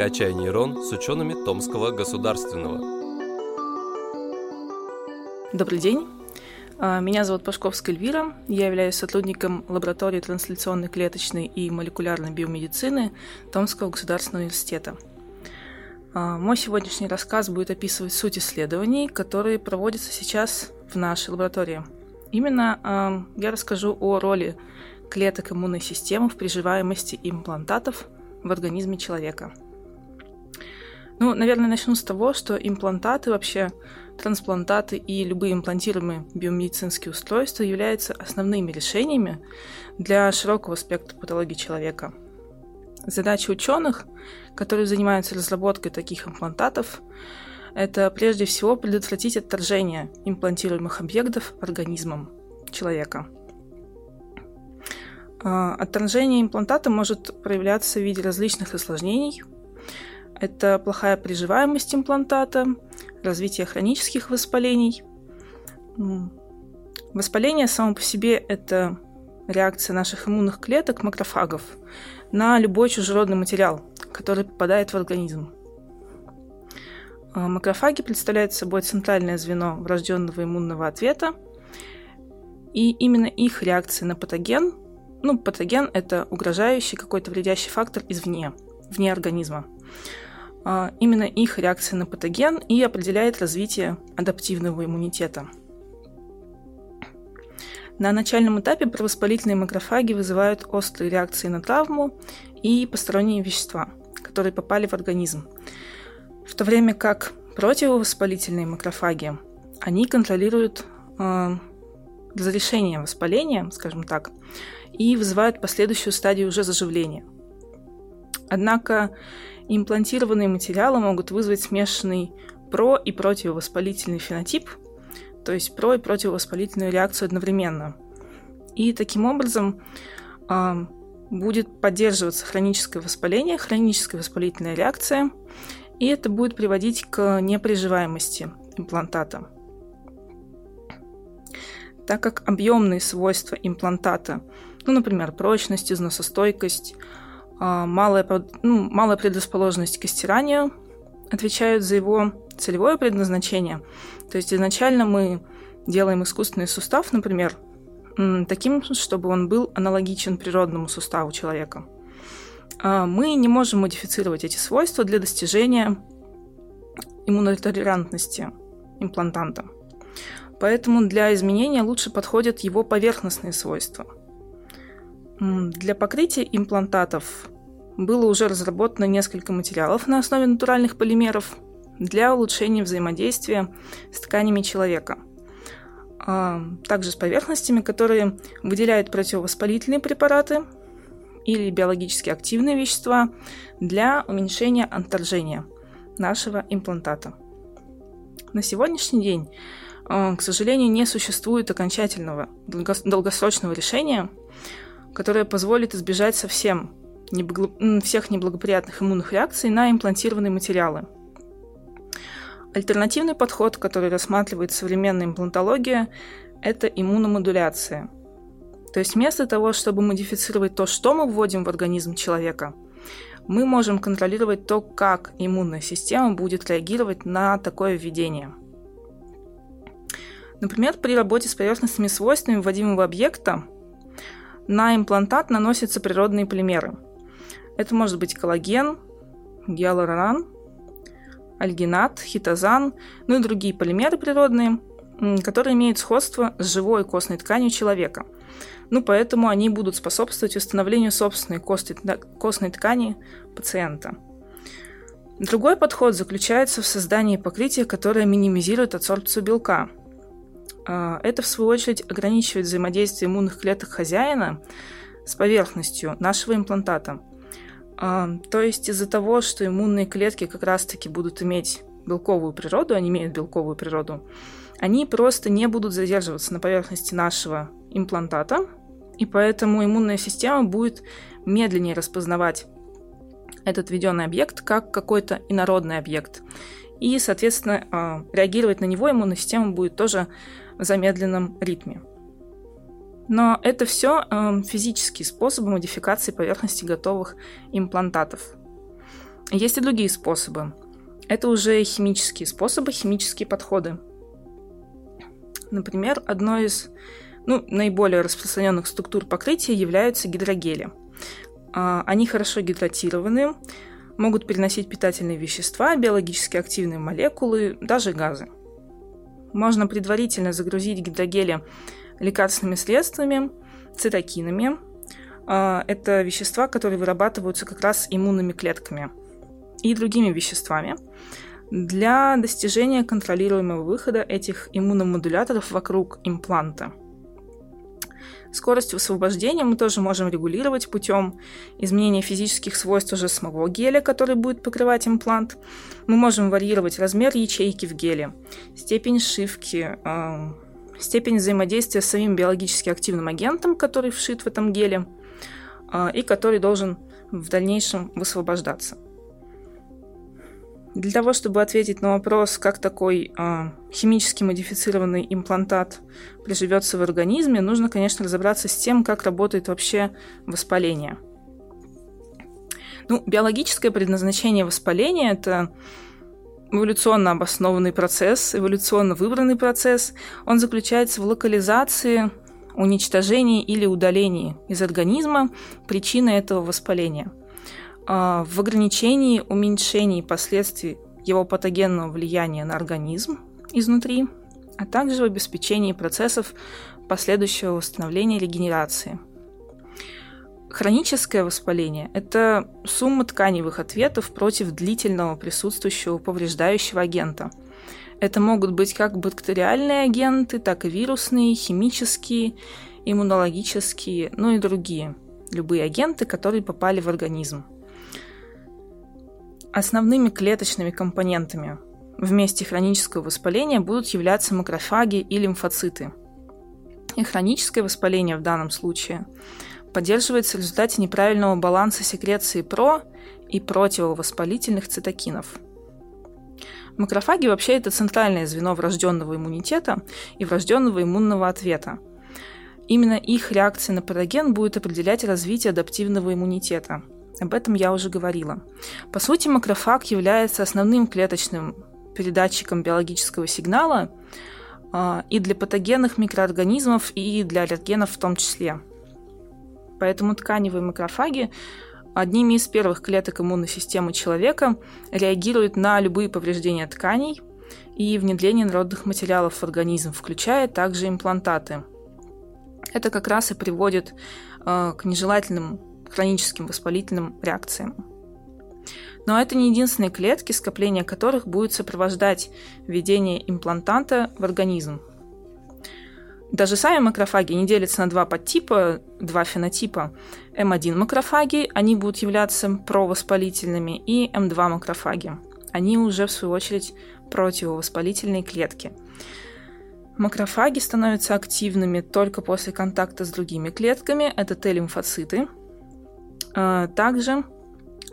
«Качай нейрон» с учеными Томского государственного. Добрый день. А, меня зовут Пашковская Эльвира. Я являюсь сотрудником лаборатории трансляционной клеточной и молекулярной биомедицины Томского государственного университета. А, мой сегодняшний рассказ будет описывать суть исследований, которые проводятся сейчас в нашей лаборатории. Именно а, я расскажу о роли клеток иммунной системы в приживаемости имплантатов в организме человека – ну, наверное, начну с того, что имплантаты вообще, трансплантаты и любые имплантируемые биомедицинские устройства являются основными решениями для широкого спектра патологий человека. Задача ученых, которые занимаются разработкой таких имплантатов, это прежде всего предотвратить отторжение имплантируемых объектов организмом человека. А, отторжение имплантата может проявляться в виде различных осложнений – это плохая приживаемость имплантата, развитие хронических воспалений. Воспаление само по себе – это реакция наших иммунных клеток, макрофагов, на любой чужеродный материал, который попадает в организм. А макрофаги представляют собой центральное звено врожденного иммунного ответа, и именно их реакция на патоген, ну, патоген – это угрожающий какой-то вредящий фактор извне, вне организма, именно их реакция на патоген и определяет развитие адаптивного иммунитета. На начальном этапе провоспалительные макрофаги вызывают острые реакции на травму и посторонние вещества, которые попали в организм. В то время как противовоспалительные макрофаги, они контролируют э, разрешение воспаления, скажем так, и вызывают последующую стадию уже заживления. Однако Имплантированные материалы могут вызвать смешанный про- и противовоспалительный фенотип, то есть про- и противовоспалительную реакцию одновременно. И таким образом э, будет поддерживаться хроническое воспаление, хроническая воспалительная реакция, и это будет приводить к неприживаемости имплантата. Так как объемные свойства имплантата, ну, например, прочность, износостойкость, малая, ну, малая предрасположенность к стиранию отвечают за его целевое предназначение. То есть изначально мы делаем искусственный сустав, например, таким, чтобы он был аналогичен природному суставу человека. А мы не можем модифицировать эти свойства для достижения иммунотолерантности имплантанта. Поэтому для изменения лучше подходят его поверхностные свойства – для покрытия имплантатов было уже разработано несколько материалов на основе натуральных полимеров для улучшения взаимодействия с тканями человека. А, также с поверхностями, которые выделяют противовоспалительные препараты или биологически активные вещества для уменьшения отторжения нашего имплантата. На сегодняшний день, а, к сожалению, не существует окончательного долгосрочного решения которая позволит избежать совсем неблаго... всех неблагоприятных иммунных реакций на имплантированные материалы. Альтернативный подход, который рассматривает современная имплантология, это иммуномодуляция. То есть вместо того, чтобы модифицировать то, что мы вводим в организм человека, мы можем контролировать то, как иммунная система будет реагировать на такое введение. Например, при работе с поверхностными свойствами вводимого объекта на имплантат наносятся природные полимеры. Это может быть коллаген, гиалурон, альгинат, хитозан, ну и другие полимеры природные, которые имеют сходство с живой костной тканью человека. Ну, поэтому они будут способствовать восстановлению собственной костной ткани пациента. Другой подход заключается в создании покрытия, которое минимизирует адсорбцию белка – это, в свою очередь, ограничивает взаимодействие иммунных клеток хозяина с поверхностью нашего имплантата. А, то есть из-за того, что иммунные клетки как раз-таки будут иметь белковую природу, они имеют белковую природу, они просто не будут задерживаться на поверхности нашего имплантата, и поэтому иммунная система будет медленнее распознавать этот введенный объект как какой-то инородный объект. И, соответственно, а, реагировать на него иммунная система будет тоже замедленном ритме. Но это все э, физические способы модификации поверхности готовых имплантатов. Есть и другие способы. Это уже химические способы, химические подходы. Например, одной из ну, наиболее распространенных структур покрытия являются гидрогели. А, они хорошо гидратированы, могут переносить питательные вещества, биологически активные молекулы, даже газы. Можно предварительно загрузить гидрогели лекарственными средствами, цитокинами. А, это вещества, которые вырабатываются как раз иммунными клетками и другими веществами для достижения контролируемого выхода этих иммуномодуляторов вокруг импланта. Скорость высвобождения мы тоже можем регулировать путем изменения физических свойств уже самого геля, который будет покрывать имплант. Мы можем варьировать размер ячейки в геле, степень шивки, э, степень взаимодействия с самим биологически активным агентом, который вшит в этом геле, э, и который должен в дальнейшем высвобождаться. Для того, чтобы ответить на вопрос, как такой э, химически модифицированный имплантат приживется в организме, нужно, конечно, разобраться с тем, как работает вообще воспаление. Ну, биологическое предназначение воспаления – это эволюционно обоснованный процесс, эволюционно выбранный процесс. Он заключается в локализации, уничтожении или удалении из организма причины этого воспаления – в ограничении, уменьшении последствий его патогенного влияния на организм изнутри, а также в обеспечении процессов последующего восстановления и регенерации. Хроническое воспаление – это сумма тканевых ответов против длительного присутствующего повреждающего агента. Это могут быть как бактериальные агенты, так и вирусные, химические, иммунологические, ну и другие. Любые агенты, которые попали в организм. Основными клеточными компонентами в месте хронического воспаления будут являться макрофаги и лимфоциты. И хроническое воспаление в данном случае поддерживается в результате неправильного баланса секреции про и противовоспалительных цитокинов. Макрофаги вообще это центральное звено врожденного иммунитета и врожденного иммунного ответа. Именно их реакция на патоген будет определять развитие адаптивного иммунитета – об этом я уже говорила. По сути, макрофаг является основным клеточным передатчиком биологического сигнала а, и для патогенных микроорганизмов, и для аллергенов в том числе. Поэтому тканевые макрофаги одними из первых клеток иммунной системы человека реагируют на любые повреждения тканей и внедрение народных материалов в организм, включая также имплантаты. Это как раз и приводит э, к нежелательным хроническим воспалительным реакциям. Но это не единственные клетки, скопление которых будет сопровождать введение имплантанта в организм. Даже сами макрофаги не делятся на два подтипа, два фенотипа. М1 макрофаги, они будут являться провоспалительными, и М2 макрофаги. Они уже, в свою очередь, противовоспалительные клетки. Макрофаги становятся активными только после контакта с другими клетками. Это Т-лимфоциты – также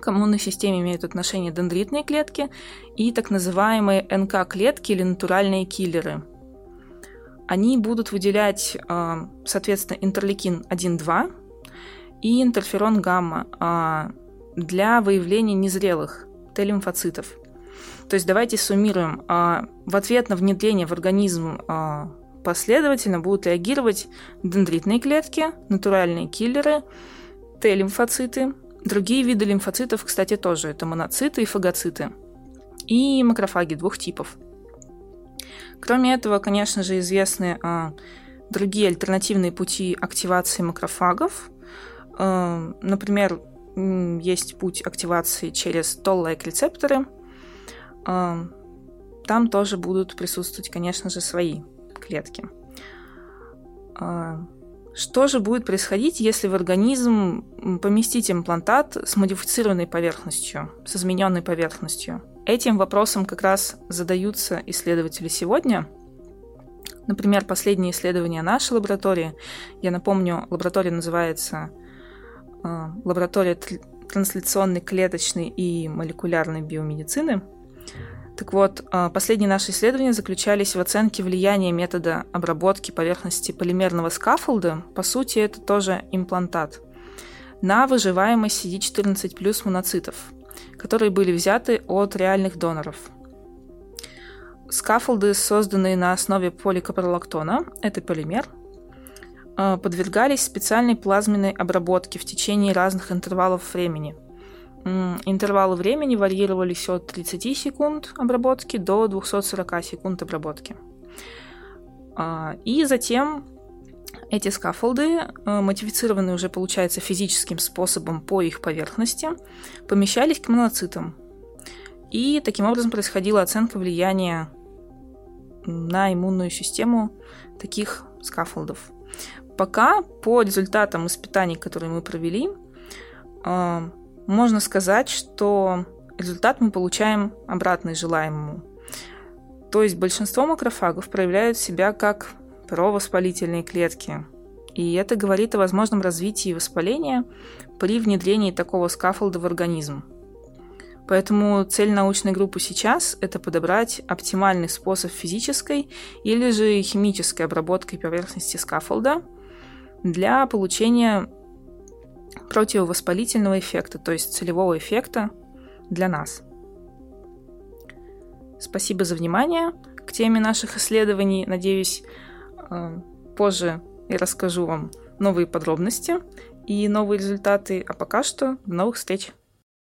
к иммунной системе имеют отношение дендритные клетки и так называемые НК-клетки или натуральные киллеры. Они будут выделять, а, соответственно, интерлейкин 1-2 и интерферон гамма а, для выявления незрелых Т-лимфоцитов. То есть давайте суммируем. В ответ на внедрение в организм последовательно будут реагировать дендритные клетки, натуральные киллеры – Т-лимфоциты. Другие виды лимфоцитов, кстати, тоже. Это моноциты и фагоциты. И макрофаги двух типов. Кроме этого, конечно же, известны а, другие альтернативные пути активации макрофагов. А, например, есть путь активации через toll-like рецепторы. А, там тоже будут присутствовать, конечно же, свои клетки. А, что же будет происходить, если в организм поместить имплантат с модифицированной поверхностью, с измененной поверхностью? Этим вопросом как раз задаются исследователи сегодня. Например, последние исследования нашей лаборатории, я напомню, лаборатория называется э, лаборатория трансляционной клеточной и молекулярной биомедицины – так вот, а, последние наши исследования заключались в оценке влияния метода обработки поверхности полимерного скафолда, по сути, это тоже имплантат, на выживаемость CD14 плюс моноцитов. которые были взяты от реальных доноров. Скафолды, созданные на основе поликапролактона, это полимер, э, подвергались специальной плазменной обработке в течение разных интервалов времени. Интервалы времени варьировались от 30 секунд обработки до 240 секунд обработки. А, и затем эти скафолды, э, модифицированные уже, получается, физическим способом по их поверхности, помещались к моноцитам. И таким образом происходила оценка влияния на иммунную систему таких скафолдов. Пока по результатам испытаний, которые мы провели, э, можно сказать, что результат мы получаем обратный желаемому. То есть большинство макрофагов проявляют себя как провоспалительные клетки. И это говорит о возможном развитии воспаления при внедрении такого скафолда в организм. Поэтому цель научной группы сейчас – это подобрать оптимальный способ физической или же химической обработки поверхности скафолда для получения противовоспалительного эффекта, то есть целевого эффекта для нас. Спасибо за внимание к теме наших исследований. Надеюсь, э, позже я расскажу вам новые подробности и новые результаты. А пока что до новых встреч!